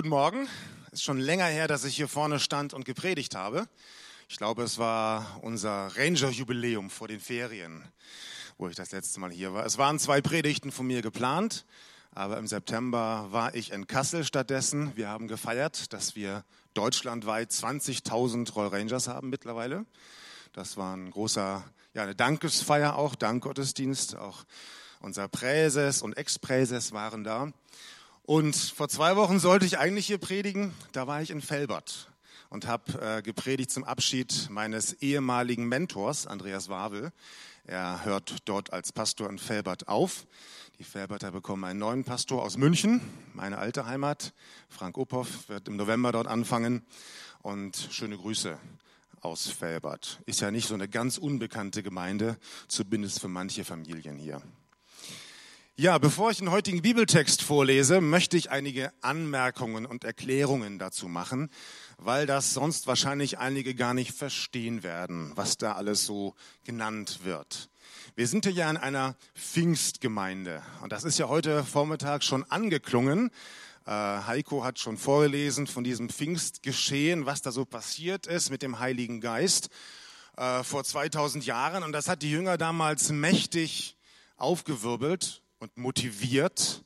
Guten Morgen. Es ist schon länger her, dass ich hier vorne stand und gepredigt habe. Ich glaube, es war unser Ranger-Jubiläum vor den Ferien, wo ich das letzte Mal hier war. Es waren zwei Predigten von mir geplant, aber im September war ich in Kassel stattdessen. Wir haben gefeiert, dass wir deutschlandweit 20.000 Roll Rangers haben mittlerweile. Das war ein großer, ja, eine Dankesfeier auch, Dankgottesdienst. Auch unser Präses und Ex-Präses waren da. Und vor zwei Wochen sollte ich eigentlich hier predigen. Da war ich in Felbert und habe äh, gepredigt zum Abschied meines ehemaligen Mentors, Andreas Wawel. Er hört dort als Pastor in Felbert auf. Die Felberter bekommen einen neuen Pastor aus München, meine alte Heimat. Frank Uphoff wird im November dort anfangen. Und schöne Grüße aus Felbert. Ist ja nicht so eine ganz unbekannte Gemeinde, zumindest für manche Familien hier. Ja, bevor ich den heutigen Bibeltext vorlese, möchte ich einige Anmerkungen und Erklärungen dazu machen, weil das sonst wahrscheinlich einige gar nicht verstehen werden, was da alles so genannt wird. Wir sind ja in einer Pfingstgemeinde und das ist ja heute Vormittag schon angeklungen. Äh, Heiko hat schon vorgelesen von diesem Pfingstgeschehen, was da so passiert ist mit dem Heiligen Geist äh, vor 2000 Jahren und das hat die Jünger damals mächtig aufgewirbelt und motiviert,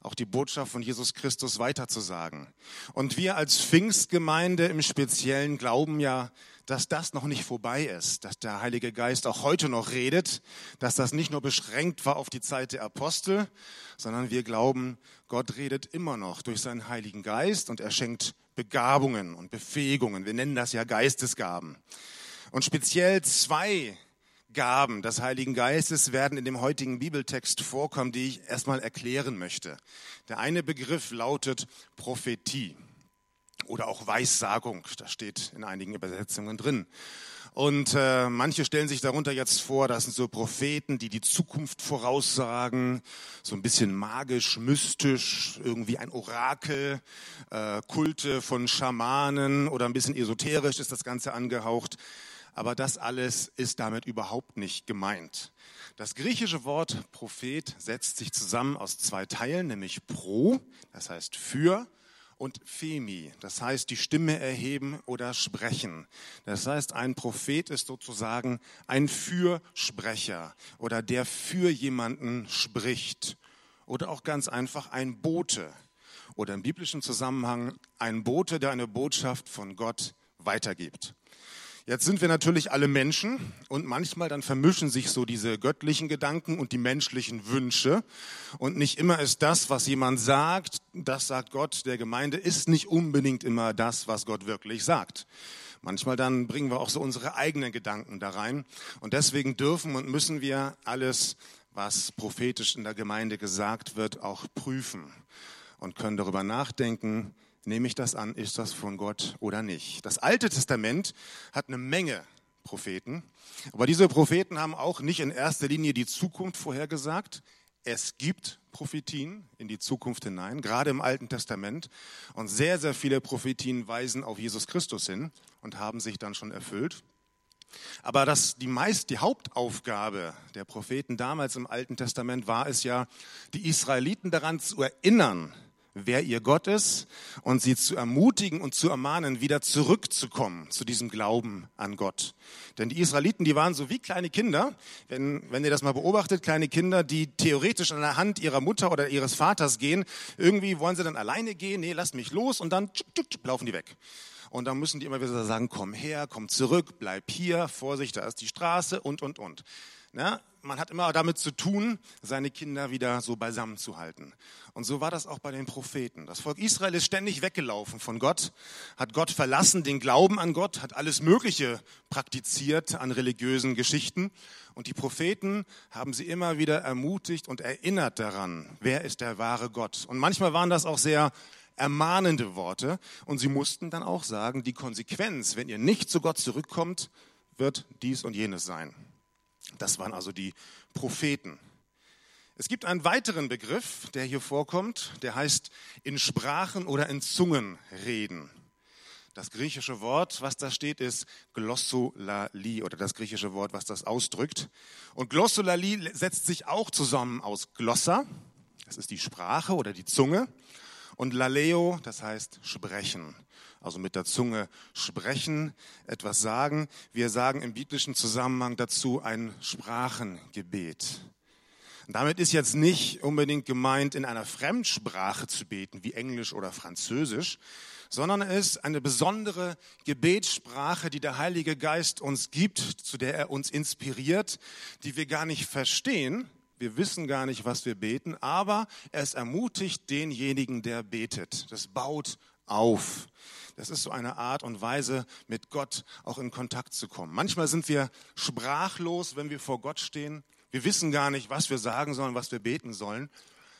auch die Botschaft von Jesus Christus weiterzusagen. Und wir als Pfingstgemeinde im Speziellen glauben ja, dass das noch nicht vorbei ist, dass der Heilige Geist auch heute noch redet, dass das nicht nur beschränkt war auf die Zeit der Apostel, sondern wir glauben, Gott redet immer noch durch seinen Heiligen Geist und er schenkt Begabungen und Befähigungen. Wir nennen das ja Geistesgaben. Und speziell zwei Gaben des Heiligen Geistes werden in dem heutigen Bibeltext vorkommen, die ich erstmal erklären möchte. Der eine Begriff lautet Prophetie oder auch Weissagung. Das steht in einigen Übersetzungen drin. Und äh, manche stellen sich darunter jetzt vor, das sind so Propheten, die die Zukunft voraussagen, so ein bisschen magisch, mystisch, irgendwie ein Orakel, äh, Kulte von Schamanen oder ein bisschen esoterisch ist das Ganze angehaucht. Aber das alles ist damit überhaupt nicht gemeint. Das griechische Wort Prophet setzt sich zusammen aus zwei Teilen, nämlich pro, das heißt für, und Femi, das heißt die Stimme erheben oder sprechen. Das heißt, ein Prophet ist sozusagen ein Fürsprecher oder der für jemanden spricht oder auch ganz einfach ein Bote oder im biblischen Zusammenhang ein Bote, der eine Botschaft von Gott weitergibt. Jetzt sind wir natürlich alle Menschen und manchmal dann vermischen sich so diese göttlichen Gedanken und die menschlichen Wünsche. Und nicht immer ist das, was jemand sagt, das sagt Gott der Gemeinde, ist nicht unbedingt immer das, was Gott wirklich sagt. Manchmal dann bringen wir auch so unsere eigenen Gedanken da rein. Und deswegen dürfen und müssen wir alles, was prophetisch in der Gemeinde gesagt wird, auch prüfen und können darüber nachdenken, nehme ich das an, ist das von Gott oder nicht. Das Alte Testament hat eine Menge Propheten, aber diese Propheten haben auch nicht in erster Linie die Zukunft vorhergesagt. Es gibt Prophetien in die Zukunft hinein, gerade im Alten Testament. Und sehr, sehr viele Prophetien weisen auf Jesus Christus hin und haben sich dann schon erfüllt. Aber das, die meist, die Hauptaufgabe der Propheten damals im Alten Testament war es ja, die Israeliten daran zu erinnern, wer ihr Gott ist und sie zu ermutigen und zu ermahnen, wieder zurückzukommen zu diesem Glauben an Gott. Denn die Israeliten, die waren so wie kleine Kinder, wenn, wenn ihr das mal beobachtet, kleine Kinder, die theoretisch an der Hand ihrer Mutter oder ihres Vaters gehen. Irgendwie wollen sie dann alleine gehen, nee, lasst mich los und dann tschuk, tschuk, laufen die weg. Und dann müssen die immer wieder sagen, komm her, komm zurück, bleib hier, Vorsicht, da ist die Straße und, und, und. Na, man hat immer damit zu tun, seine Kinder wieder so beisammen zu halten. Und so war das auch bei den Propheten. Das Volk Israel ist ständig weggelaufen von Gott, hat Gott verlassen, den Glauben an Gott, hat alles Mögliche praktiziert an religiösen Geschichten. Und die Propheten haben sie immer wieder ermutigt und erinnert daran, wer ist der wahre Gott. Und manchmal waren das auch sehr ermahnende Worte. Und sie mussten dann auch sagen, die Konsequenz, wenn ihr nicht zu Gott zurückkommt, wird dies und jenes sein. Das waren also die Propheten. Es gibt einen weiteren Begriff, der hier vorkommt, der heißt in Sprachen oder in Zungen reden. Das griechische Wort, was da steht, ist Glossolali oder das griechische Wort, was das ausdrückt. Und Glossolali setzt sich auch zusammen aus Glossa, das ist die Sprache oder die Zunge, Und Laleo, das heißt sprechen. Also mit der Zunge sprechen, etwas sagen. Wir sagen im biblischen Zusammenhang dazu ein Sprachengebet. Damit ist jetzt nicht unbedingt gemeint, in einer Fremdsprache zu beten, wie Englisch oder Französisch, sondern es ist eine besondere Gebetssprache, die der Heilige Geist uns gibt, zu der er uns inspiriert, die wir gar nicht verstehen. Wir wissen gar nicht, was wir beten, aber es ermutigt denjenigen, der betet. Das baut auf. Das ist so eine Art und Weise, mit Gott auch in Kontakt zu kommen. Manchmal sind wir sprachlos, wenn wir vor Gott stehen. Wir wissen gar nicht, was wir sagen sollen, was wir beten sollen.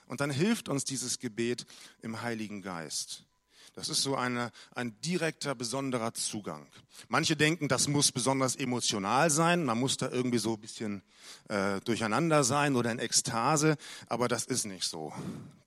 Und dann hilft uns dieses Gebet im Heiligen Geist. Das ist so eine, ein direkter, besonderer Zugang. Manche denken, das muss besonders emotional sein, man muss da irgendwie so ein bisschen äh, durcheinander sein oder in Ekstase, aber das ist nicht so.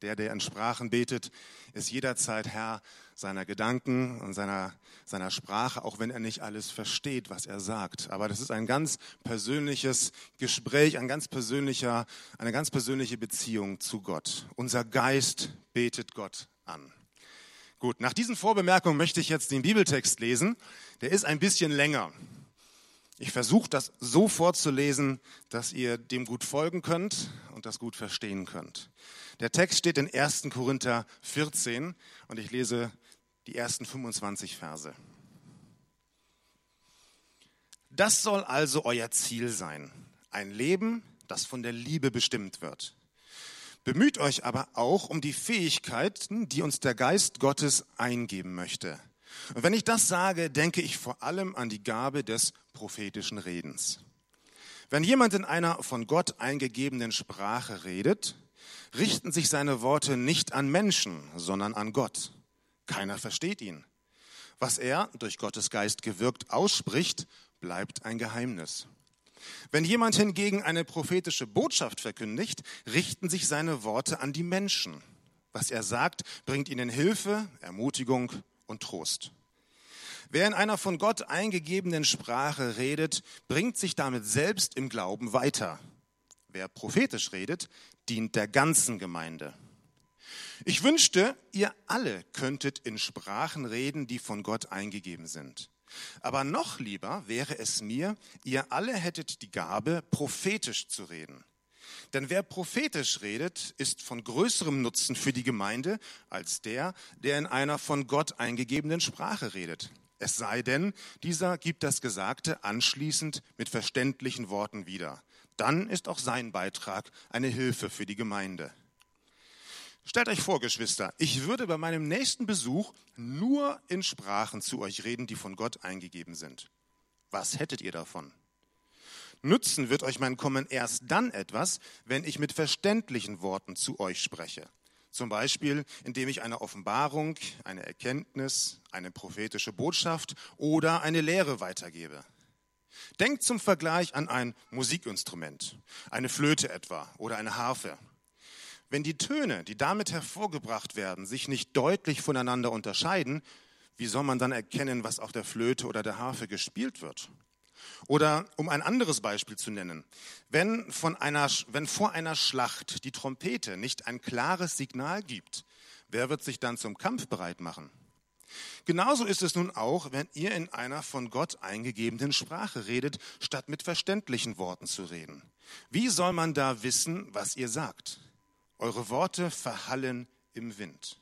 Der, der in Sprachen betet, ist jederzeit Herr seiner Gedanken und seiner, seiner Sprache, auch wenn er nicht alles versteht, was er sagt. Aber das ist ein ganz persönliches Gespräch, ein ganz persönlicher, eine ganz persönliche Beziehung zu Gott. Unser Geist betet Gott an. Gut, nach diesen Vorbemerkungen möchte ich jetzt den Bibeltext lesen. Der ist ein bisschen länger. Ich versuche das so vorzulesen, dass ihr dem gut folgen könnt und das gut verstehen könnt. Der Text steht in 1. Korinther 14 und ich lese die ersten 25 Verse. Das soll also euer Ziel sein. Ein Leben, das von der Liebe bestimmt wird. Bemüht euch aber auch um die Fähigkeiten, die uns der Geist Gottes eingeben möchte. Und wenn ich das sage, denke ich vor allem an die Gabe des prophetischen Redens. Wenn jemand in einer von Gott eingegebenen Sprache redet, richten sich seine Worte nicht an Menschen, sondern an Gott. Keiner versteht ihn. Was er durch Gottes Geist gewirkt ausspricht, bleibt ein Geheimnis. Wenn jemand hingegen eine prophetische Botschaft verkündigt, richten sich seine Worte an die Menschen. Was er sagt, bringt ihnen Hilfe, Ermutigung und Trost. Wer in einer von Gott eingegebenen Sprache redet, bringt sich damit selbst im Glauben weiter. Wer prophetisch redet, dient der ganzen Gemeinde. Ich wünschte, ihr alle könntet in Sprachen reden, die von Gott eingegeben sind. Aber noch lieber wäre es mir, ihr alle hättet die Gabe, prophetisch zu reden. Denn wer prophetisch redet, ist von größerem Nutzen für die Gemeinde als der, der in einer von Gott eingegebenen Sprache redet. Es sei denn, dieser gibt das Gesagte anschließend mit verständlichen Worten wieder. Dann ist auch sein Beitrag eine Hilfe für die Gemeinde. Stellt euch vor, Geschwister, ich würde bei meinem nächsten Besuch nur in Sprachen zu euch reden, die von Gott eingegeben sind. Was hättet ihr davon? Nützen wird euch mein Kommen erst dann etwas, wenn ich mit verständlichen Worten zu euch spreche. Zum Beispiel, indem ich eine Offenbarung, eine Erkenntnis, eine prophetische Botschaft oder eine Lehre weitergebe. Denkt zum Vergleich an ein Musikinstrument, eine Flöte etwa oder eine Harfe. Wenn die Töne, die damit hervorgebracht werden, sich nicht deutlich voneinander unterscheiden, wie soll man dann erkennen, was auf der Flöte oder der Harfe gespielt wird? Oder um ein anderes Beispiel zu nennen, wenn, von einer, wenn vor einer Schlacht die Trompete nicht ein klares Signal gibt, wer wird sich dann zum Kampf bereit machen? Genauso ist es nun auch, wenn ihr in einer von Gott eingegebenen Sprache redet, statt mit verständlichen Worten zu reden. Wie soll man da wissen, was ihr sagt? Eure Worte verhallen im Wind.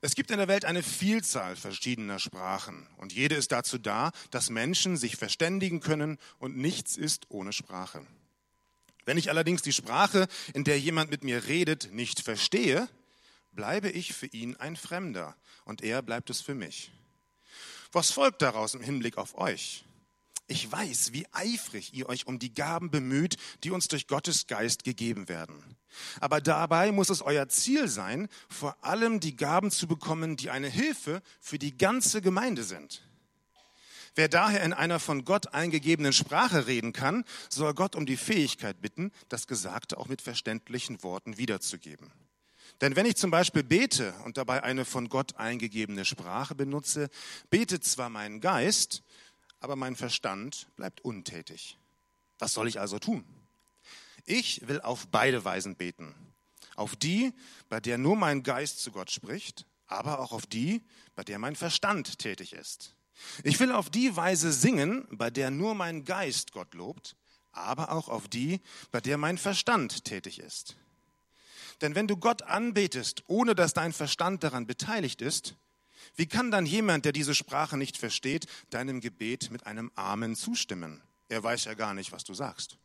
Es gibt in der Welt eine Vielzahl verschiedener Sprachen und jede ist dazu da, dass Menschen sich verständigen können und nichts ist ohne Sprache. Wenn ich allerdings die Sprache, in der jemand mit mir redet, nicht verstehe, bleibe ich für ihn ein Fremder und er bleibt es für mich. Was folgt daraus im Hinblick auf euch? Ich weiß, wie eifrig ihr euch um die Gaben bemüht, die uns durch Gottes Geist gegeben werden. Aber dabei muss es euer Ziel sein, vor allem die Gaben zu bekommen, die eine Hilfe für die ganze Gemeinde sind. Wer daher in einer von Gott eingegebenen Sprache reden kann, soll Gott um die Fähigkeit bitten, das Gesagte auch mit verständlichen Worten wiederzugeben. Denn wenn ich zum Beispiel bete und dabei eine von Gott eingegebene Sprache benutze, betet zwar mein Geist, aber mein Verstand bleibt untätig. Was soll ich also tun? Ich will auf beide Weisen beten. Auf die, bei der nur mein Geist zu Gott spricht, aber auch auf die, bei der mein Verstand tätig ist. Ich will auf die Weise singen, bei der nur mein Geist Gott lobt, aber auch auf die, bei der mein Verstand tätig ist. Denn wenn du Gott anbetest, ohne dass dein Verstand daran beteiligt ist, wie kann dann jemand, der diese Sprache nicht versteht, deinem Gebet mit einem Amen zustimmen? Er weiß ja gar nicht, was du sagst.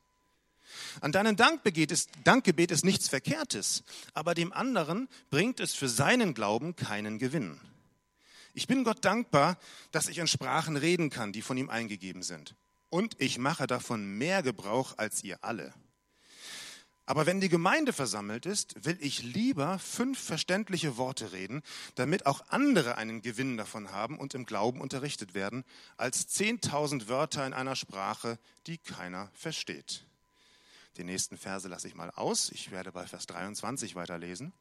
An deinem Dankgebet ist, Dankgebet ist nichts Verkehrtes, aber dem anderen bringt es für seinen Glauben keinen Gewinn. Ich bin Gott dankbar, dass ich in Sprachen reden kann, die von ihm eingegeben sind. Und ich mache davon mehr Gebrauch als ihr alle. Aber wenn die Gemeinde versammelt ist, will ich lieber fünf verständliche Worte reden, damit auch andere einen Gewinn davon haben und im Glauben unterrichtet werden, als zehntausend Wörter in einer Sprache, die keiner versteht. Die nächsten Verse lasse ich mal aus. Ich werde bei Vers 23 weiterlesen.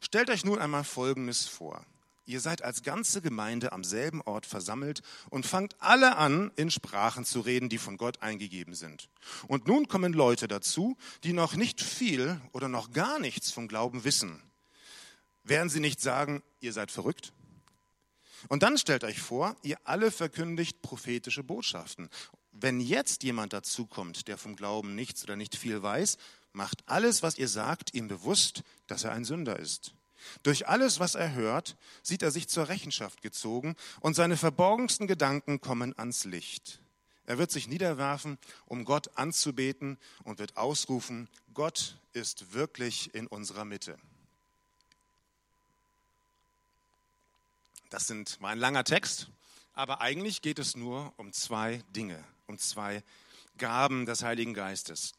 Stellt euch nun einmal Folgendes vor. Ihr seid als ganze Gemeinde am selben Ort versammelt und fangt alle an, in Sprachen zu reden, die von Gott eingegeben sind. Und nun kommen Leute dazu, die noch nicht viel oder noch gar nichts vom Glauben wissen. Werden sie nicht sagen, ihr seid verrückt? Und dann stellt euch vor, ihr alle verkündigt prophetische Botschaften. Wenn jetzt jemand dazukommt, der vom Glauben nichts oder nicht viel weiß, macht alles, was ihr sagt, ihm bewusst, dass er ein Sünder ist. Durch alles, was er hört, sieht er sich zur Rechenschaft gezogen und seine verborgensten Gedanken kommen ans Licht. Er wird sich niederwerfen, um Gott anzubeten und wird ausrufen, Gott ist wirklich in unserer Mitte. Das sind, war ein langer Text, aber eigentlich geht es nur um zwei Dinge, um zwei Gaben des Heiligen Geistes.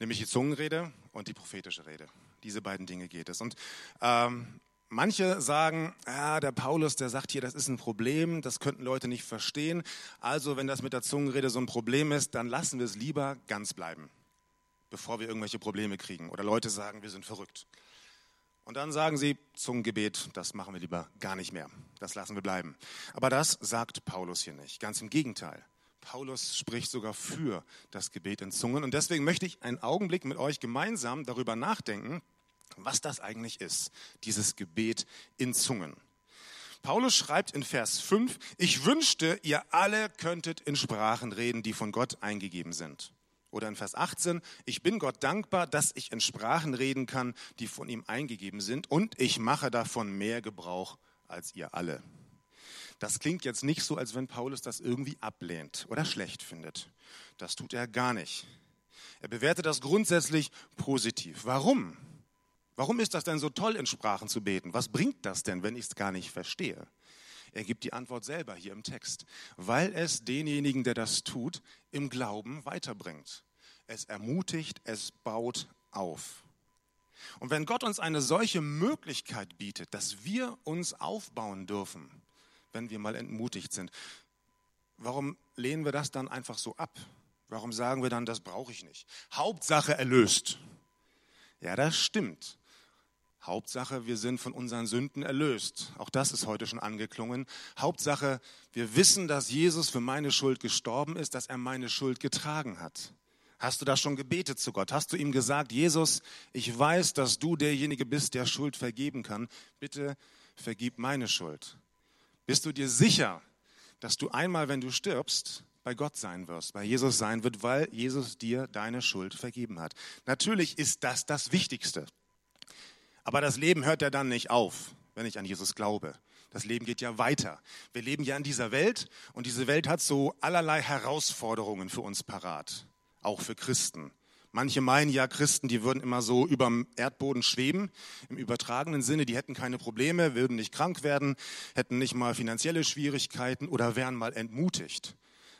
Nämlich die Zungenrede und die prophetische Rede. Diese beiden Dinge geht es. Und ähm, manche sagen, ja, der Paulus, der sagt hier, das ist ein Problem, das könnten Leute nicht verstehen. Also wenn das mit der Zungenrede so ein Problem ist, dann lassen wir es lieber ganz bleiben, bevor wir irgendwelche Probleme kriegen. Oder Leute sagen, wir sind verrückt. Und dann sagen sie, Zungengebet, das machen wir lieber gar nicht mehr. Das lassen wir bleiben. Aber das sagt Paulus hier nicht. Ganz im Gegenteil. Paulus spricht sogar für das Gebet in Zungen. Und deswegen möchte ich einen Augenblick mit euch gemeinsam darüber nachdenken, was das eigentlich ist, dieses Gebet in Zungen. Paulus schreibt in Vers 5, ich wünschte, ihr alle könntet in Sprachen reden, die von Gott eingegeben sind. Oder in Vers 18, ich bin Gott dankbar, dass ich in Sprachen reden kann, die von ihm eingegeben sind, und ich mache davon mehr Gebrauch als ihr alle. Das klingt jetzt nicht so, als wenn Paulus das irgendwie ablehnt oder schlecht findet. Das tut er gar nicht. Er bewertet das grundsätzlich positiv. Warum? Warum ist das denn so toll, in Sprachen zu beten? Was bringt das denn, wenn ich es gar nicht verstehe? Er gibt die Antwort selber hier im Text. Weil es denjenigen, der das tut, im Glauben weiterbringt. Es ermutigt, es baut auf. Und wenn Gott uns eine solche Möglichkeit bietet, dass wir uns aufbauen dürfen, wenn wir mal entmutigt sind. Warum lehnen wir das dann einfach so ab? Warum sagen wir dann, das brauche ich nicht? Hauptsache erlöst. Ja, das stimmt. Hauptsache, wir sind von unseren Sünden erlöst. Auch das ist heute schon angeklungen. Hauptsache, wir wissen, dass Jesus für meine Schuld gestorben ist, dass er meine Schuld getragen hat. Hast du da schon gebetet zu Gott? Hast du ihm gesagt, Jesus, ich weiß, dass du derjenige bist, der Schuld vergeben kann. Bitte vergib meine Schuld. Bist du dir sicher, dass du einmal, wenn du stirbst, bei Gott sein wirst, bei Jesus sein wird, weil Jesus dir deine Schuld vergeben hat. Natürlich ist das das Wichtigste. Aber das Leben hört ja dann nicht auf, wenn ich an Jesus glaube. Das Leben geht ja weiter. Wir leben ja in dieser Welt und diese Welt hat so allerlei Herausforderungen für uns parat, auch für Christen. Manche meinen ja, Christen, die würden immer so über dem Erdboden schweben, im übertragenen Sinne, die hätten keine Probleme, würden nicht krank werden, hätten nicht mal finanzielle Schwierigkeiten oder wären mal entmutigt.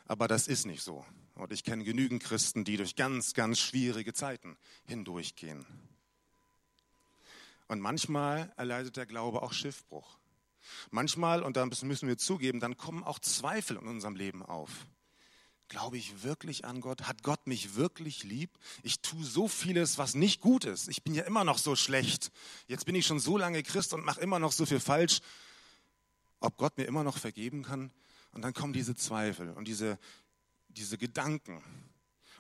Aber das ist nicht so. Und ich kenne genügend Christen, die durch ganz, ganz schwierige Zeiten hindurchgehen. Und manchmal erleidet der Glaube auch Schiffbruch. Manchmal, und da müssen wir zugeben, dann kommen auch Zweifel in unserem Leben auf. Glaube ich wirklich an Gott? Hat Gott mich wirklich lieb? Ich tue so vieles, was nicht gut ist. Ich bin ja immer noch so schlecht. Jetzt bin ich schon so lange Christ und mache immer noch so viel falsch. Ob Gott mir immer noch vergeben kann? Und dann kommen diese Zweifel und diese diese Gedanken.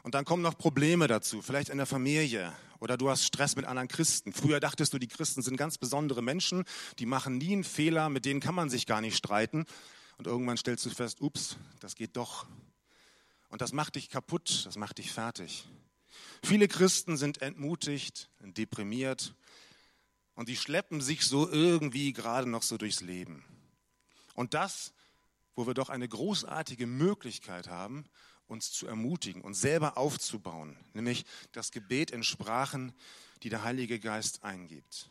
Und dann kommen noch Probleme dazu, vielleicht in der Familie oder du hast Stress mit anderen Christen. Früher dachtest du, die Christen sind ganz besondere Menschen, die machen nie einen Fehler, mit denen kann man sich gar nicht streiten. Und irgendwann stellst du fest, ups, das geht doch. Und das macht dich kaputt, das macht dich fertig. Viele Christen sind entmutigt, deprimiert und die schleppen sich so irgendwie gerade noch so durchs Leben. Und das, wo wir doch eine großartige Möglichkeit haben, uns zu ermutigen, uns selber aufzubauen, nämlich das Gebet in Sprachen, die der Heilige Geist eingibt.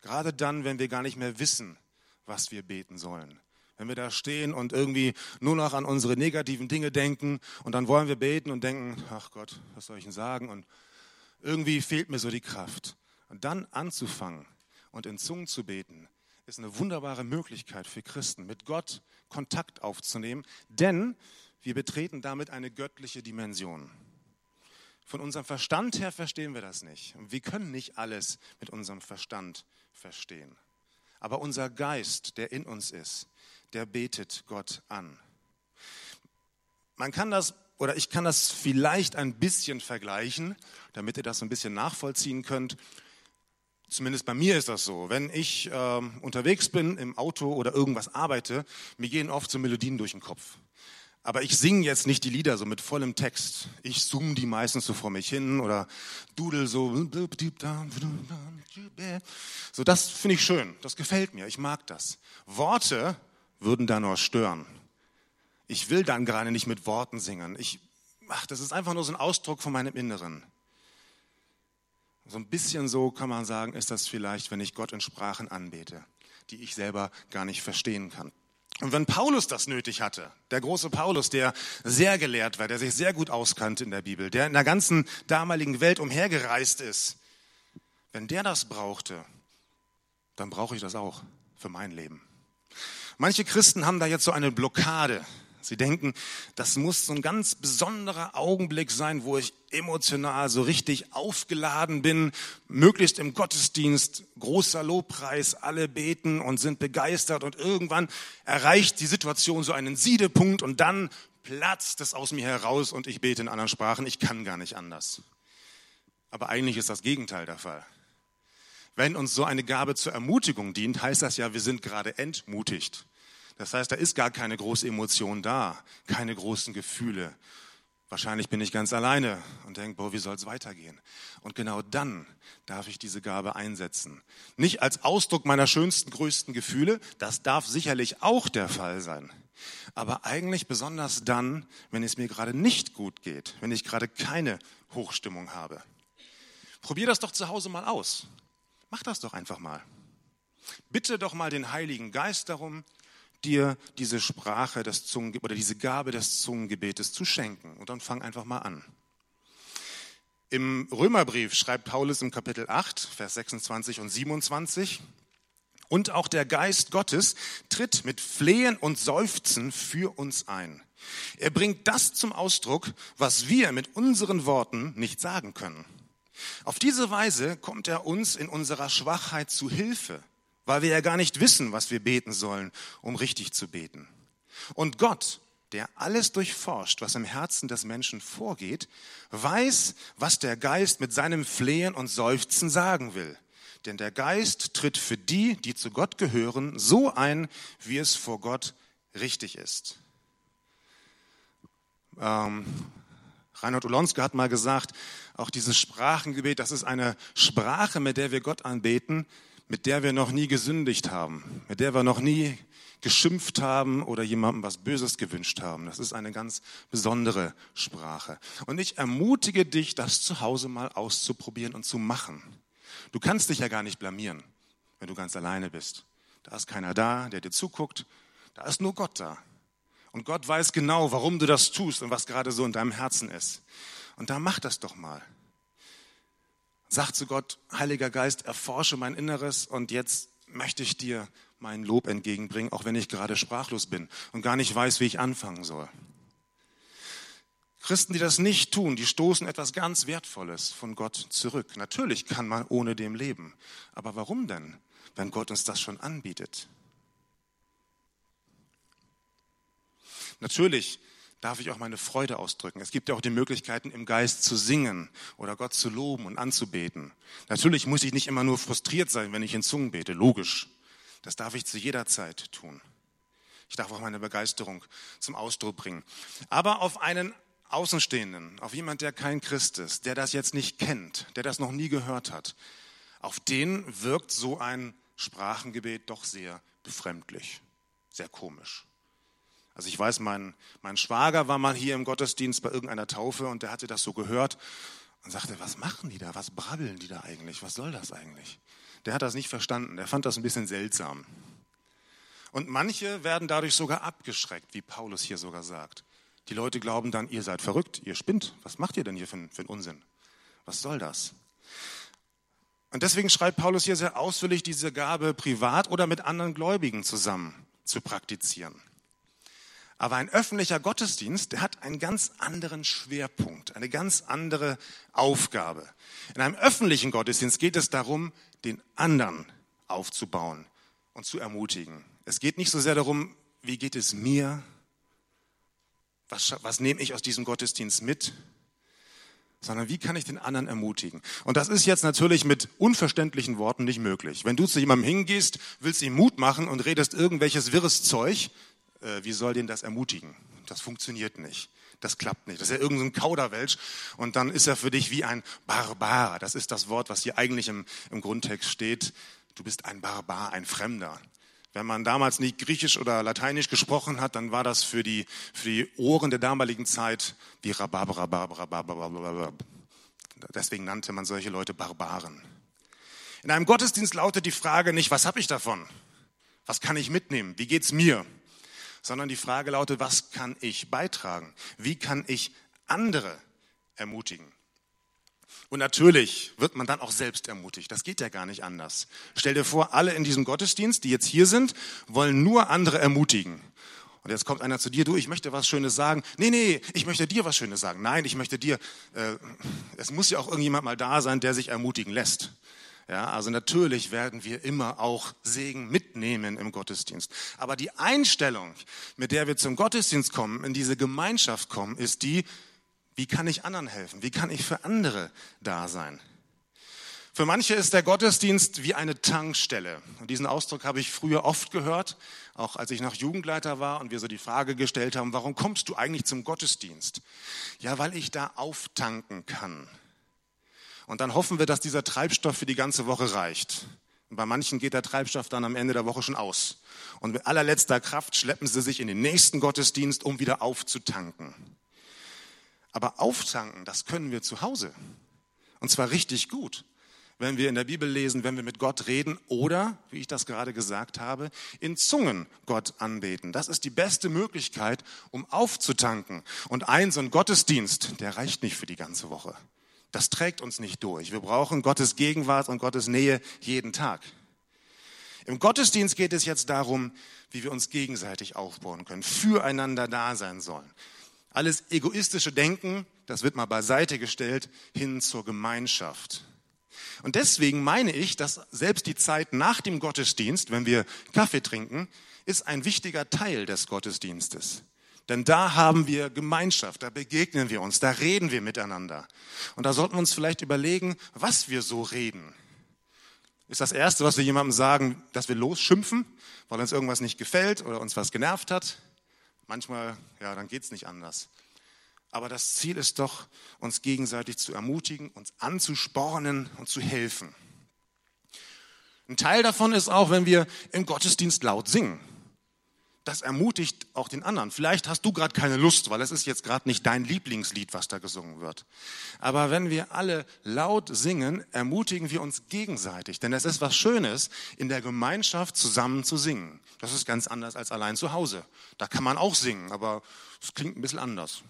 Gerade dann, wenn wir gar nicht mehr wissen, was wir beten sollen. Wenn wir da stehen und irgendwie nur noch an unsere negativen Dinge denken und dann wollen wir beten und denken, ach Gott, was soll ich denn sagen? Und irgendwie fehlt mir so die Kraft. Und dann anzufangen und in Zungen zu beten, ist eine wunderbare Möglichkeit für Christen, mit Gott Kontakt aufzunehmen, denn wir betreten damit eine göttliche Dimension. Von unserem Verstand her verstehen wir das nicht. Wir können nicht alles mit unserem Verstand verstehen. Aber unser Geist, der in uns ist, der betet Gott an. Man kann das, oder ich kann das vielleicht ein bisschen vergleichen, damit ihr das ein bisschen nachvollziehen könnt. Zumindest bei mir ist das so. Wenn ich äh, unterwegs bin im Auto oder irgendwas arbeite, mir gehen oft so Melodien durch den Kopf. Aber ich singe jetzt nicht die Lieder so mit vollem Text. Ich summe die meistens so vor mich hin oder dudel so. So, das finde ich schön. Das gefällt mir. Ich mag das. Worte würden da nur stören. Ich will dann gerade nicht mit Worten singen. Ich, ach, das ist einfach nur so ein Ausdruck von meinem Inneren. So ein bisschen so kann man sagen, ist das vielleicht, wenn ich Gott in Sprachen anbete, die ich selber gar nicht verstehen kann. Und wenn Paulus das nötig hatte, der große Paulus, der sehr gelehrt war, der sich sehr gut auskannte in der Bibel, der in der ganzen damaligen Welt umhergereist ist, wenn der das brauchte, dann brauche ich das auch für mein Leben. Manche Christen haben da jetzt so eine Blockade. Sie denken, das muss so ein ganz besonderer Augenblick sein, wo ich emotional so richtig aufgeladen bin, möglichst im Gottesdienst, großer Lobpreis, alle beten und sind begeistert und irgendwann erreicht die Situation so einen Siedepunkt und dann platzt es aus mir heraus und ich bete in anderen Sprachen. Ich kann gar nicht anders. Aber eigentlich ist das Gegenteil der Fall. Wenn uns so eine Gabe zur Ermutigung dient, heißt das ja, wir sind gerade entmutigt. Das heißt, da ist gar keine große Emotion da, keine großen Gefühle. Wahrscheinlich bin ich ganz alleine und denke, boah, wie soll es weitergehen? Und genau dann darf ich diese Gabe einsetzen. Nicht als Ausdruck meiner schönsten, größten Gefühle, das darf sicherlich auch der Fall sein. Aber eigentlich besonders dann, wenn es mir gerade nicht gut geht, wenn ich gerade keine Hochstimmung habe. Probier das doch zu Hause mal aus. Mach das doch einfach mal. Bitte doch mal den Heiligen Geist darum, dir diese Sprache des Zungen oder diese Gabe des Zungengebetes zu schenken. Und dann fang einfach mal an. Im Römerbrief schreibt Paulus im Kapitel 8, Vers 26 und 27, und auch der Geist Gottes tritt mit Flehen und Seufzen für uns ein. Er bringt das zum Ausdruck, was wir mit unseren Worten nicht sagen können. Auf diese Weise kommt er uns in unserer Schwachheit zu Hilfe weil wir ja gar nicht wissen, was wir beten sollen, um richtig zu beten. Und Gott, der alles durchforscht, was im Herzen des Menschen vorgeht, weiß, was der Geist mit seinem Flehen und Seufzen sagen will. Denn der Geist tritt für die, die zu Gott gehören, so ein, wie es vor Gott richtig ist. Ähm, Reinhard Olonske hat mal gesagt, auch dieses Sprachengebet, das ist eine Sprache, mit der wir Gott anbeten, mit der wir noch nie gesündigt haben, mit der wir noch nie geschimpft haben oder jemandem was Böses gewünscht haben. Das ist eine ganz besondere Sprache. Und ich ermutige dich, das zu Hause mal auszuprobieren und zu machen. Du kannst dich ja gar nicht blamieren, wenn du ganz alleine bist. Da ist keiner da, der dir zuguckt. Da ist nur Gott da. Und Gott weiß genau, warum du das tust und was gerade so in deinem Herzen ist. Und da mach das doch mal. Sag zu Gott, Heiliger Geist, erforsche mein Inneres und jetzt möchte ich dir mein Lob entgegenbringen, auch wenn ich gerade sprachlos bin und gar nicht weiß, wie ich anfangen soll. Christen, die das nicht tun, die stoßen etwas ganz Wertvolles von Gott zurück. Natürlich kann man ohne dem leben. Aber warum denn, wenn Gott uns das schon anbietet? Natürlich darf ich auch meine Freude ausdrücken. Es gibt ja auch die Möglichkeiten, im Geist zu singen oder Gott zu loben und anzubeten. Natürlich muss ich nicht immer nur frustriert sein, wenn ich in Zungen bete, logisch. Das darf ich zu jeder Zeit tun. Ich darf auch meine Begeisterung zum Ausdruck bringen. Aber auf einen Außenstehenden, auf jemand, der kein Christ ist, der das jetzt nicht kennt, der das noch nie gehört hat, auf den wirkt so ein Sprachengebet doch sehr befremdlich, sehr komisch. Also ich weiß, mein, mein Schwager war mal hier im Gottesdienst bei irgendeiner Taufe und der hatte das so gehört und sagte, was machen die da? Was brabbeln die da eigentlich? Was soll das eigentlich? Der hat das nicht verstanden. Der fand das ein bisschen seltsam. Und manche werden dadurch sogar abgeschreckt, wie Paulus hier sogar sagt. Die Leute glauben dann, ihr seid verrückt, ihr spinnt. Was macht ihr denn hier für, für einen Unsinn? Was soll das? Und deswegen schreibt Paulus hier sehr ausführlich, diese Gabe privat oder mit anderen Gläubigen zusammen zu praktizieren. Aber ein öffentlicher Gottesdienst, der hat einen ganz anderen Schwerpunkt, eine ganz andere Aufgabe. In einem öffentlichen Gottesdienst geht es darum, den anderen aufzubauen und zu ermutigen. Es geht nicht so sehr darum, wie geht es mir, was, was nehme ich aus diesem Gottesdienst mit, sondern wie kann ich den anderen ermutigen? Und das ist jetzt natürlich mit unverständlichen Worten nicht möglich. Wenn du zu jemandem hingehst, willst ihm Mut machen und redest irgendwelches wirres Zeug, äh, wie soll den das ermutigen? Das funktioniert nicht. Das klappt nicht. Das ist ja irgendein Kauderwelsch und dann ist er für dich wie ein Barbar. Das ist das Wort, was hier eigentlich im, im Grundtext steht. Du bist ein Barbar, ein Fremder. Wenn man damals nicht Griechisch oder Lateinisch gesprochen hat, dann war das für die, für die Ohren der damaligen Zeit wie Rhabarber. Deswegen nannte man solche Leute Barbaren. In einem Gottesdienst lautet die Frage nicht, was habe ich davon? Was kann ich mitnehmen? Wie geht's mir? Sondern die Frage lautet, was kann ich beitragen? Wie kann ich andere ermutigen? Und natürlich wird man dann auch selbst ermutigt. Das geht ja gar nicht anders. Stell dir vor, alle in diesem Gottesdienst, die jetzt hier sind, wollen nur andere ermutigen. Und jetzt kommt einer zu dir, du, ich möchte was Schönes sagen. Nee, nee, ich möchte dir was Schönes sagen. Nein, ich möchte dir, äh, es muss ja auch irgendjemand mal da sein, der sich ermutigen lässt. Ja, also natürlich werden wir immer auch Segen mitnehmen im Gottesdienst. Aber die Einstellung, mit der wir zum Gottesdienst kommen, in diese Gemeinschaft kommen, ist die, wie kann ich anderen helfen? Wie kann ich für andere da sein? Für manche ist der Gottesdienst wie eine Tankstelle. Und diesen Ausdruck habe ich früher oft gehört, auch als ich noch Jugendleiter war und wir so die Frage gestellt haben, warum kommst du eigentlich zum Gottesdienst? Ja, weil ich da auftanken kann. Und dann hoffen wir, dass dieser Treibstoff für die ganze Woche reicht. Bei manchen geht der Treibstoff dann am Ende der Woche schon aus. Und mit allerletzter Kraft schleppen sie sich in den nächsten Gottesdienst, um wieder aufzutanken. Aber auftanken, das können wir zu Hause. Und zwar richtig gut. Wenn wir in der Bibel lesen, wenn wir mit Gott reden oder, wie ich das gerade gesagt habe, in Zungen Gott anbeten. Das ist die beste Möglichkeit, um aufzutanken. Und ein so ein Gottesdienst, der reicht nicht für die ganze Woche. Das trägt uns nicht durch. Wir brauchen Gottes Gegenwart und Gottes Nähe jeden Tag. Im Gottesdienst geht es jetzt darum, wie wir uns gegenseitig aufbauen können, füreinander da sein sollen. Alles egoistische Denken, das wird mal beiseite gestellt, hin zur Gemeinschaft. Und deswegen meine ich, dass selbst die Zeit nach dem Gottesdienst, wenn wir Kaffee trinken, ist ein wichtiger Teil des Gottesdienstes. Denn da haben wir Gemeinschaft, da begegnen wir uns, da reden wir miteinander. Und da sollten wir uns vielleicht überlegen, was wir so reden. Ist das Erste, was wir jemandem sagen, dass wir losschimpfen, weil uns irgendwas nicht gefällt oder uns was genervt hat? Manchmal, ja, dann geht es nicht anders. Aber das Ziel ist doch, uns gegenseitig zu ermutigen, uns anzuspornen und zu helfen. Ein Teil davon ist auch, wenn wir im Gottesdienst laut singen das ermutigt auch den anderen. Vielleicht hast du gerade keine Lust, weil es ist jetzt gerade nicht dein Lieblingslied, was da gesungen wird. Aber wenn wir alle laut singen, ermutigen wir uns gegenseitig. Denn es ist was Schönes, in der Gemeinschaft zusammen zu singen. Das ist ganz anders als allein zu Hause. Da kann man auch singen, aber es klingt ein bisschen anders.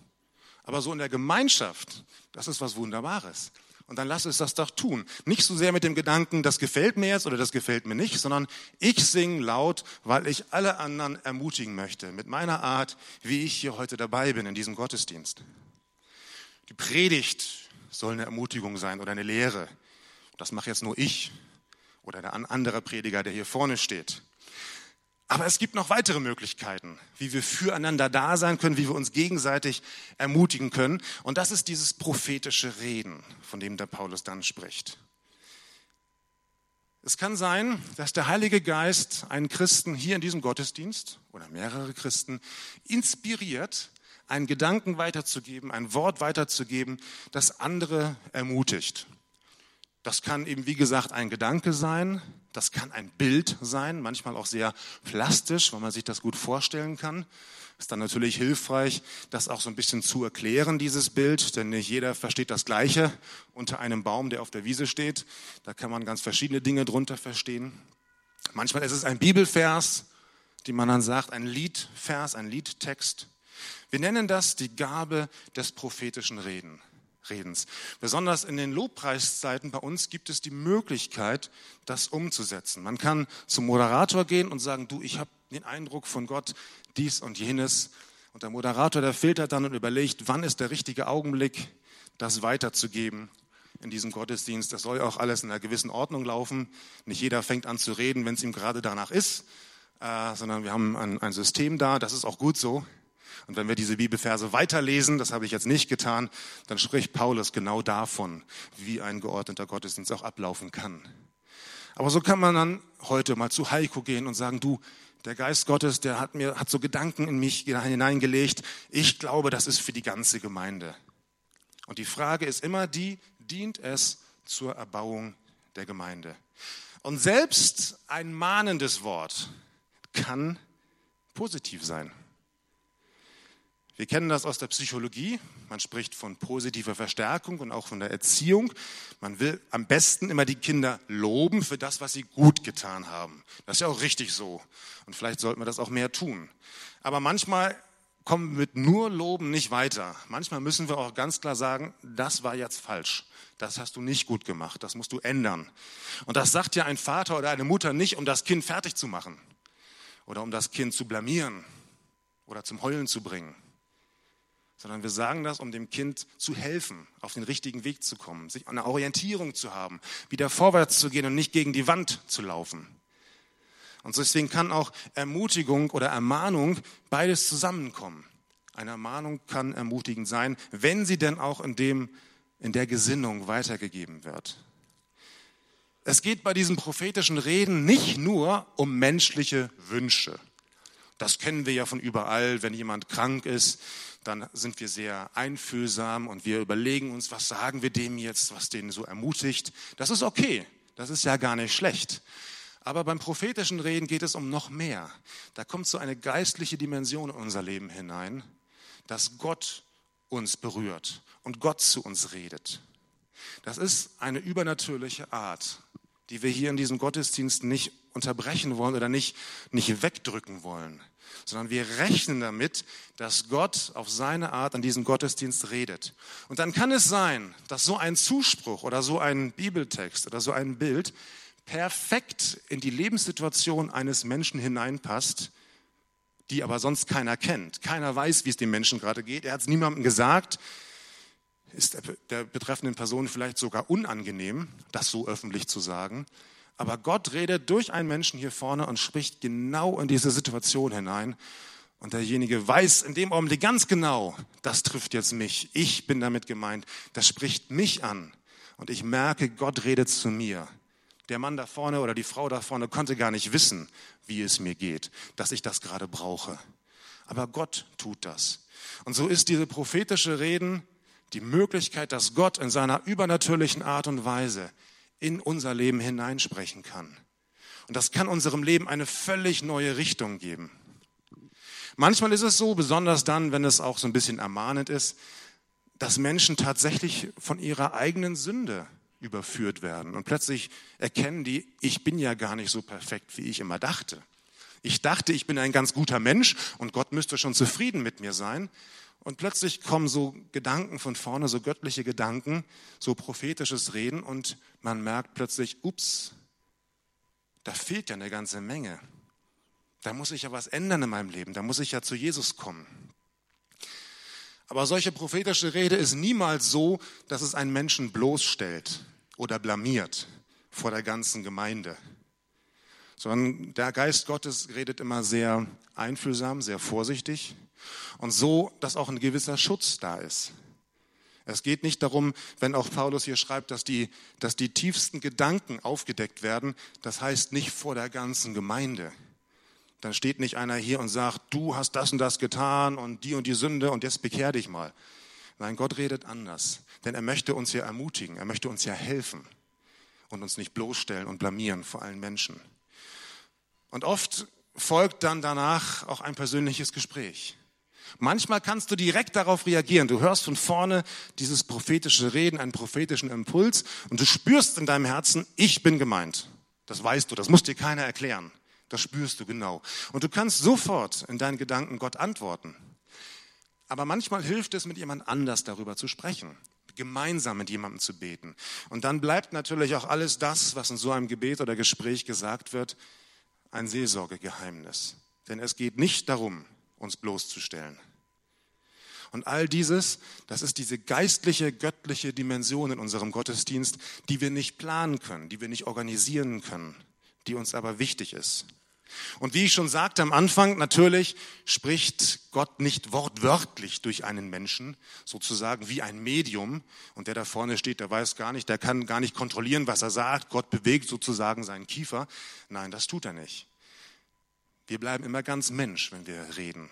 Aber so in der Gemeinschaft, das ist was Wunderbares. Und dann lass uns das doch tun. Nicht so sehr mit dem Gedanken, das gefällt mir jetzt oder das gefällt mir nicht, sondern ich singe laut, weil ich alle anderen ermutigen möchte. Mit meiner Art, wie ich hier heute dabei bin in diesem Gottesdienst. Die Predigt soll eine Ermutigung sein oder eine Lehre. Das mache jetzt nur ich oder der andere Prediger, der hier vorne steht. Aber es gibt noch weitere Möglichkeiten, wie wir füreinander da sein können, wie wir uns gegenseitig ermutigen können. Und das ist dieses prophetische Reden, von dem der Paulus dann spricht. Es kann sein, dass der Heilige Geist einen Christen hier in diesem Gottesdienst oder mehrere Christen inspiriert, einen Gedanken weiterzugeben, ein Wort weiterzugeben, das andere ermutigt. Das kann eben, wie gesagt, ein Gedanke sein, das kann ein Bild sein, manchmal auch sehr plastisch, weil man sich das gut vorstellen kann. Ist dann natürlich hilfreich, das auch so ein bisschen zu erklären, dieses Bild, denn nicht jeder versteht das Gleiche unter einem Baum, der auf der Wiese steht. Da kann man ganz verschiedene Dinge drunter verstehen. Manchmal ist es ein Bibelvers, die man dann sagt, ein Liedvers, ein Liedtext. Wir nennen das die Gabe des prophetischen Reden. Redens. Besonders in den Lobpreiszeiten bei uns gibt es die Möglichkeit, das umzusetzen. Man kann zum Moderator gehen und sagen, du, ich habe den Eindruck von Gott, dies und jenes. Und der Moderator, der filtert dann und überlegt, wann ist der richtige Augenblick, das weiterzugeben in diesem Gottesdienst. Das soll auch alles in einer gewissen Ordnung laufen. Nicht jeder fängt an zu reden, wenn es ihm gerade danach ist, äh, sondern wir haben ein, ein System da. Das ist auch gut so. Und wenn wir diese Bibelverse weiterlesen, das habe ich jetzt nicht getan, dann spricht Paulus genau davon, wie ein geordneter Gottesdienst auch ablaufen kann. Aber so kann man dann heute mal zu Heiko gehen und sagen, du, der Geist Gottes, der hat mir, hat so Gedanken in mich hineingelegt. Ich glaube, das ist für die ganze Gemeinde. Und die Frage ist immer die, dient es zur Erbauung der Gemeinde? Und selbst ein mahnendes Wort kann positiv sein. Wir kennen das aus der Psychologie. Man spricht von positiver Verstärkung und auch von der Erziehung. Man will am besten immer die Kinder loben für das, was sie gut getan haben. Das ist ja auch richtig so. Und vielleicht sollten wir das auch mehr tun. Aber manchmal kommen wir mit nur Loben nicht weiter. Manchmal müssen wir auch ganz klar sagen, das war jetzt falsch. Das hast du nicht gut gemacht. Das musst du ändern. Und das sagt ja ein Vater oder eine Mutter nicht, um das Kind fertig zu machen oder um das Kind zu blamieren oder zum Heulen zu bringen sondern wir sagen das, um dem Kind zu helfen, auf den richtigen Weg zu kommen, sich eine Orientierung zu haben, wieder vorwärts zu gehen und nicht gegen die Wand zu laufen. Und deswegen kann auch Ermutigung oder Ermahnung beides zusammenkommen. Eine Ermahnung kann ermutigend sein, wenn sie denn auch in, dem, in der Gesinnung weitergegeben wird. Es geht bei diesen prophetischen Reden nicht nur um menschliche Wünsche. Das kennen wir ja von überall, wenn jemand krank ist, dann sind wir sehr einfühlsam und wir überlegen uns, was sagen wir dem jetzt, was den so ermutigt. Das ist okay, das ist ja gar nicht schlecht. Aber beim prophetischen Reden geht es um noch mehr. Da kommt so eine geistliche Dimension in unser Leben hinein, dass Gott uns berührt und Gott zu uns redet. Das ist eine übernatürliche Art, die wir hier in diesem Gottesdienst nicht unterbrechen wollen oder nicht, nicht wegdrücken wollen sondern wir rechnen damit, dass Gott auf seine Art an diesem Gottesdienst redet. Und dann kann es sein, dass so ein Zuspruch oder so ein Bibeltext oder so ein Bild perfekt in die Lebenssituation eines Menschen hineinpasst, die aber sonst keiner kennt. Keiner weiß, wie es dem Menschen gerade geht. Er hat es niemandem gesagt. Ist der, betreffenden Person vielleicht sogar unangenehm, das so öffentlich zu sagen. Aber Gott redet durch einen Menschen hier vorne und spricht genau in diese Situation hinein. Und derjenige weiß in dem Augenblick ganz genau, das trifft jetzt mich. Ich bin damit gemeint. Das spricht mich an. Und ich merke, Gott redet zu mir. Der Mann da vorne oder die Frau da vorne konnte gar nicht wissen, wie es mir geht, dass ich das gerade brauche. Aber Gott tut das. Und so ist diese prophetische Reden die Möglichkeit, dass Gott in seiner übernatürlichen Art und Weise in unser Leben hineinsprechen kann. Und das kann unserem Leben eine völlig neue Richtung geben. Manchmal ist es so, besonders dann, wenn es auch so ein bisschen ermahnend ist, dass Menschen tatsächlich von ihrer eigenen Sünde überführt werden und plötzlich erkennen die, ich bin ja gar nicht so perfekt, wie ich immer dachte. Ich dachte, ich bin ein ganz guter Mensch und Gott müsste schon zufrieden mit mir sein. Und plötzlich kommen so Gedanken von vorne, so göttliche Gedanken, so prophetisches Reden und man merkt plötzlich, ups, da fehlt ja eine ganze Menge. Da muss ich ja was ändern in meinem Leben, da muss ich ja zu Jesus kommen. Aber solche prophetische Rede ist niemals so, dass es einen Menschen bloßstellt oder blamiert vor der ganzen Gemeinde, sondern der Geist Gottes redet immer sehr einfühlsam, sehr vorsichtig und so, dass auch ein gewisser Schutz da ist. Es geht nicht darum, wenn auch Paulus hier schreibt, dass die, dass die tiefsten Gedanken aufgedeckt werden, das heißt nicht vor der ganzen Gemeinde. Dann steht nicht einer hier und sagt, du hast das und das getan und die und die Sünde und jetzt bekehr dich mal. Nein, Gott redet anders, denn er möchte uns ja ermutigen, er möchte uns ja helfen und uns nicht bloßstellen und blamieren vor allen Menschen. Und oft folgt dann danach auch ein persönliches Gespräch. Manchmal kannst du direkt darauf reagieren. Du hörst von vorne dieses prophetische Reden, einen prophetischen Impuls und du spürst in deinem Herzen, ich bin gemeint. Das weißt du, das muss dir keiner erklären. Das spürst du genau. Und du kannst sofort in deinen Gedanken Gott antworten. Aber manchmal hilft es, mit jemand anders darüber zu sprechen, gemeinsam mit jemandem zu beten. Und dann bleibt natürlich auch alles das, was in so einem Gebet oder Gespräch gesagt wird, ein Seelsorgegeheimnis. Denn es geht nicht darum, uns bloßzustellen. Und all dieses, das ist diese geistliche, göttliche Dimension in unserem Gottesdienst, die wir nicht planen können, die wir nicht organisieren können, die uns aber wichtig ist. Und wie ich schon sagte am Anfang, natürlich spricht Gott nicht wortwörtlich durch einen Menschen, sozusagen wie ein Medium. Und der da vorne steht, der weiß gar nicht, der kann gar nicht kontrollieren, was er sagt. Gott bewegt sozusagen seinen Kiefer. Nein, das tut er nicht. Wir bleiben immer ganz Mensch, wenn wir reden.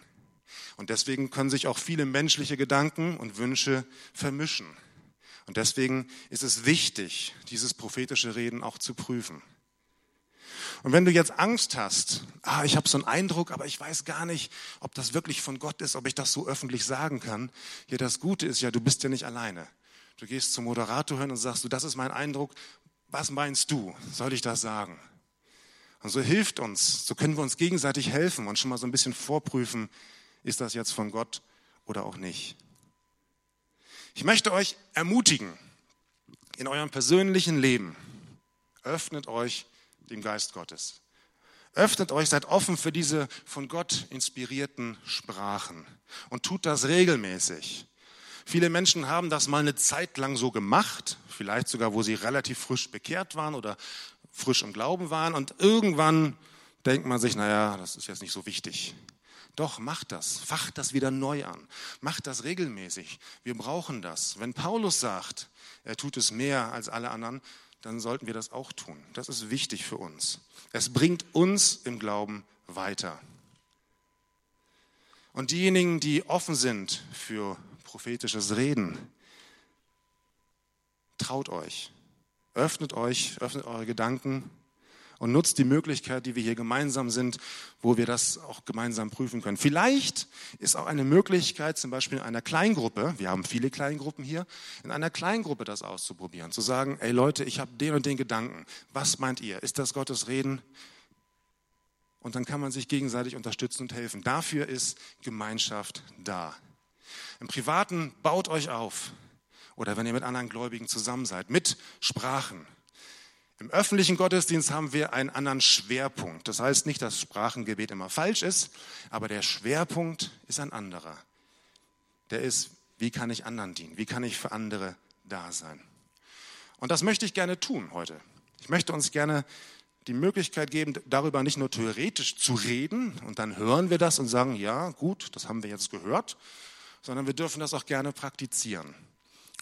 Und deswegen können sich auch viele menschliche Gedanken und Wünsche vermischen. Und deswegen ist es wichtig, dieses prophetische Reden auch zu prüfen. Und wenn du jetzt Angst hast, ah, ich habe so einen Eindruck, aber ich weiß gar nicht, ob das wirklich von Gott ist, ob ich das so öffentlich sagen kann. Ja, das Gute ist ja, du bist ja nicht alleine. Du gehst zum Moderator hin und sagst, du, das ist mein Eindruck. Was meinst du? Soll ich das sagen? Und so hilft uns, so können wir uns gegenseitig helfen und schon mal so ein bisschen vorprüfen, ist das jetzt von Gott oder auch nicht. Ich möchte euch ermutigen, in eurem persönlichen Leben, öffnet euch dem Geist Gottes. Öffnet euch, seid offen für diese von Gott inspirierten Sprachen und tut das regelmäßig. Viele Menschen haben das mal eine Zeit lang so gemacht, vielleicht sogar, wo sie relativ frisch bekehrt waren oder frisch im Glauben waren und irgendwann denkt man sich, naja, das ist jetzt nicht so wichtig. Doch, macht das, facht das wieder neu an, macht das regelmäßig. Wir brauchen das. Wenn Paulus sagt, er tut es mehr als alle anderen, dann sollten wir das auch tun. Das ist wichtig für uns. Es bringt uns im Glauben weiter. Und diejenigen, die offen sind für prophetisches Reden, traut euch. Öffnet euch, öffnet eure Gedanken und nutzt die Möglichkeit, die wir hier gemeinsam sind, wo wir das auch gemeinsam prüfen können. Vielleicht ist auch eine Möglichkeit, zum Beispiel in einer Kleingruppe, wir haben viele Kleingruppen hier, in einer Kleingruppe das auszuprobieren, zu sagen, ey Leute, ich habe den und den Gedanken. Was meint ihr? Ist das Gottes Reden? Und dann kann man sich gegenseitig unterstützen und helfen. Dafür ist Gemeinschaft da. Im Privaten baut euch auf oder wenn ihr mit anderen Gläubigen zusammen seid, mit Sprachen. Im öffentlichen Gottesdienst haben wir einen anderen Schwerpunkt. Das heißt nicht, dass Sprachengebet immer falsch ist, aber der Schwerpunkt ist ein anderer. Der ist, wie kann ich anderen dienen? Wie kann ich für andere da sein? Und das möchte ich gerne tun heute. Ich möchte uns gerne die Möglichkeit geben, darüber nicht nur theoretisch zu reden und dann hören wir das und sagen, ja, gut, das haben wir jetzt gehört, sondern wir dürfen das auch gerne praktizieren.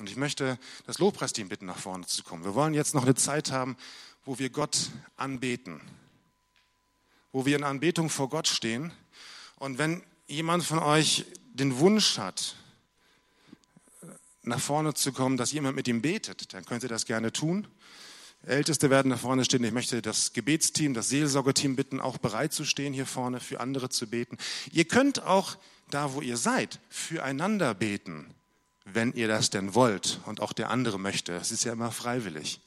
Und ich möchte das Lobpreisteam bitten, nach vorne zu kommen. Wir wollen jetzt noch eine Zeit haben, wo wir Gott anbeten, wo wir in Anbetung vor Gott stehen. Und wenn jemand von euch den Wunsch hat, nach vorne zu kommen, dass jemand mit ihm betet, dann könnt ihr das gerne tun. Älteste werden nach vorne stehen. Ich möchte das Gebetsteam, das Seelsorgeteam bitten, auch bereit zu stehen hier vorne, für andere zu beten. Ihr könnt auch da, wo ihr seid, füreinander beten wenn ihr das denn wollt und auch der andere möchte. Es ist ja immer freiwillig.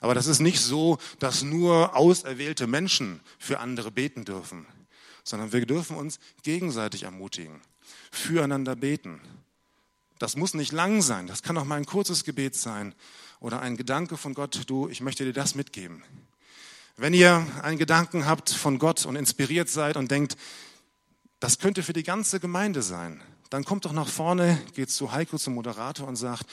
Aber das ist nicht so, dass nur auserwählte Menschen für andere beten dürfen, sondern wir dürfen uns gegenseitig ermutigen, füreinander beten. Das muss nicht lang sein, das kann auch mal ein kurzes Gebet sein oder ein Gedanke von Gott, du, ich möchte dir das mitgeben. Wenn ihr einen Gedanken habt von Gott und inspiriert seid und denkt, das könnte für die ganze Gemeinde sein, dann kommt doch nach vorne, geht zu Heiko, zum Moderator und sagt,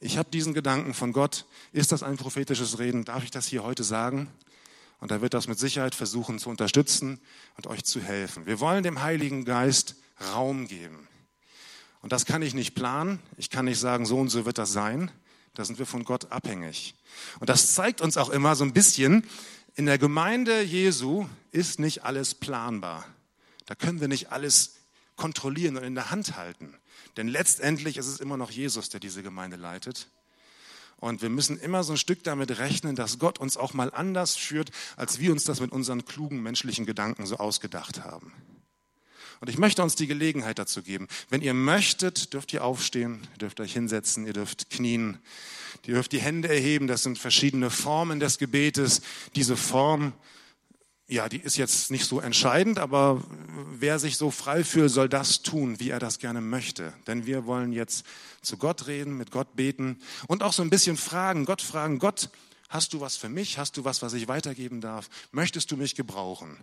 ich habe diesen Gedanken von Gott, ist das ein prophetisches Reden, darf ich das hier heute sagen? Und er wird das mit Sicherheit versuchen zu unterstützen und euch zu helfen. Wir wollen dem Heiligen Geist Raum geben. Und das kann ich nicht planen. Ich kann nicht sagen, so und so wird das sein. Da sind wir von Gott abhängig. Und das zeigt uns auch immer so ein bisschen, in der Gemeinde Jesu ist nicht alles planbar. Da können wir nicht alles kontrollieren und in der Hand halten. Denn letztendlich ist es immer noch Jesus, der diese Gemeinde leitet. Und wir müssen immer so ein Stück damit rechnen, dass Gott uns auch mal anders führt, als wir uns das mit unseren klugen menschlichen Gedanken so ausgedacht haben. Und ich möchte uns die Gelegenheit dazu geben. Wenn ihr möchtet, dürft ihr aufstehen, ihr dürft euch hinsetzen, ihr dürft knien, ihr dürft die Hände erheben. Das sind verschiedene Formen des Gebetes. Diese Form ja, die ist jetzt nicht so entscheidend, aber wer sich so frei fühlt, soll das tun, wie er das gerne möchte. Denn wir wollen jetzt zu Gott reden, mit Gott beten und auch so ein bisschen fragen, Gott fragen, Gott, hast du was für mich? Hast du was, was ich weitergeben darf? Möchtest du mich gebrauchen?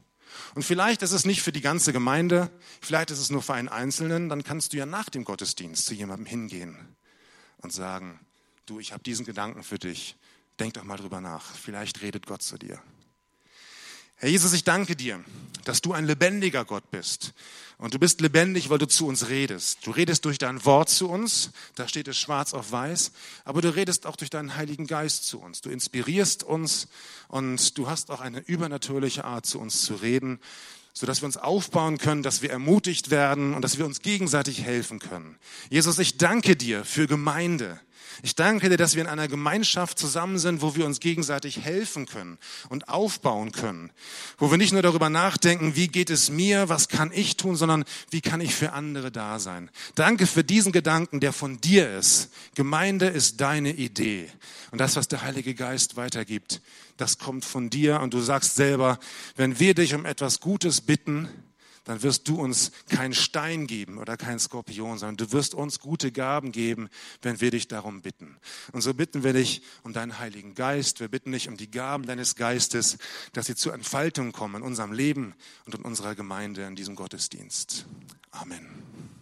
Und vielleicht ist es nicht für die ganze Gemeinde, vielleicht ist es nur für einen Einzelnen, dann kannst du ja nach dem Gottesdienst zu jemandem hingehen und sagen, du, ich habe diesen Gedanken für dich, denk doch mal drüber nach, vielleicht redet Gott zu dir. Herr Jesus, ich danke dir, dass du ein lebendiger Gott bist. Und du bist lebendig, weil du zu uns redest. Du redest durch dein Wort zu uns, da steht es schwarz auf weiß, aber du redest auch durch deinen Heiligen Geist zu uns. Du inspirierst uns und du hast auch eine übernatürliche Art, zu uns zu reden, sodass wir uns aufbauen können, dass wir ermutigt werden und dass wir uns gegenseitig helfen können. Jesus, ich danke dir für Gemeinde. Ich danke dir, dass wir in einer Gemeinschaft zusammen sind, wo wir uns gegenseitig helfen können und aufbauen können. Wo wir nicht nur darüber nachdenken, wie geht es mir, was kann ich tun, sondern wie kann ich für andere da sein. Danke für diesen Gedanken, der von dir ist. Gemeinde ist deine Idee. Und das, was der Heilige Geist weitergibt, das kommt von dir. Und du sagst selber, wenn wir dich um etwas Gutes bitten, dann wirst du uns keinen Stein geben oder keinen Skorpion, sondern du wirst uns gute Gaben geben, wenn wir dich darum bitten. Und so bitten wir dich um deinen Heiligen Geist. Wir bitten dich um die Gaben deines Geistes, dass sie zur Entfaltung kommen in unserem Leben und in unserer Gemeinde in diesem Gottesdienst. Amen.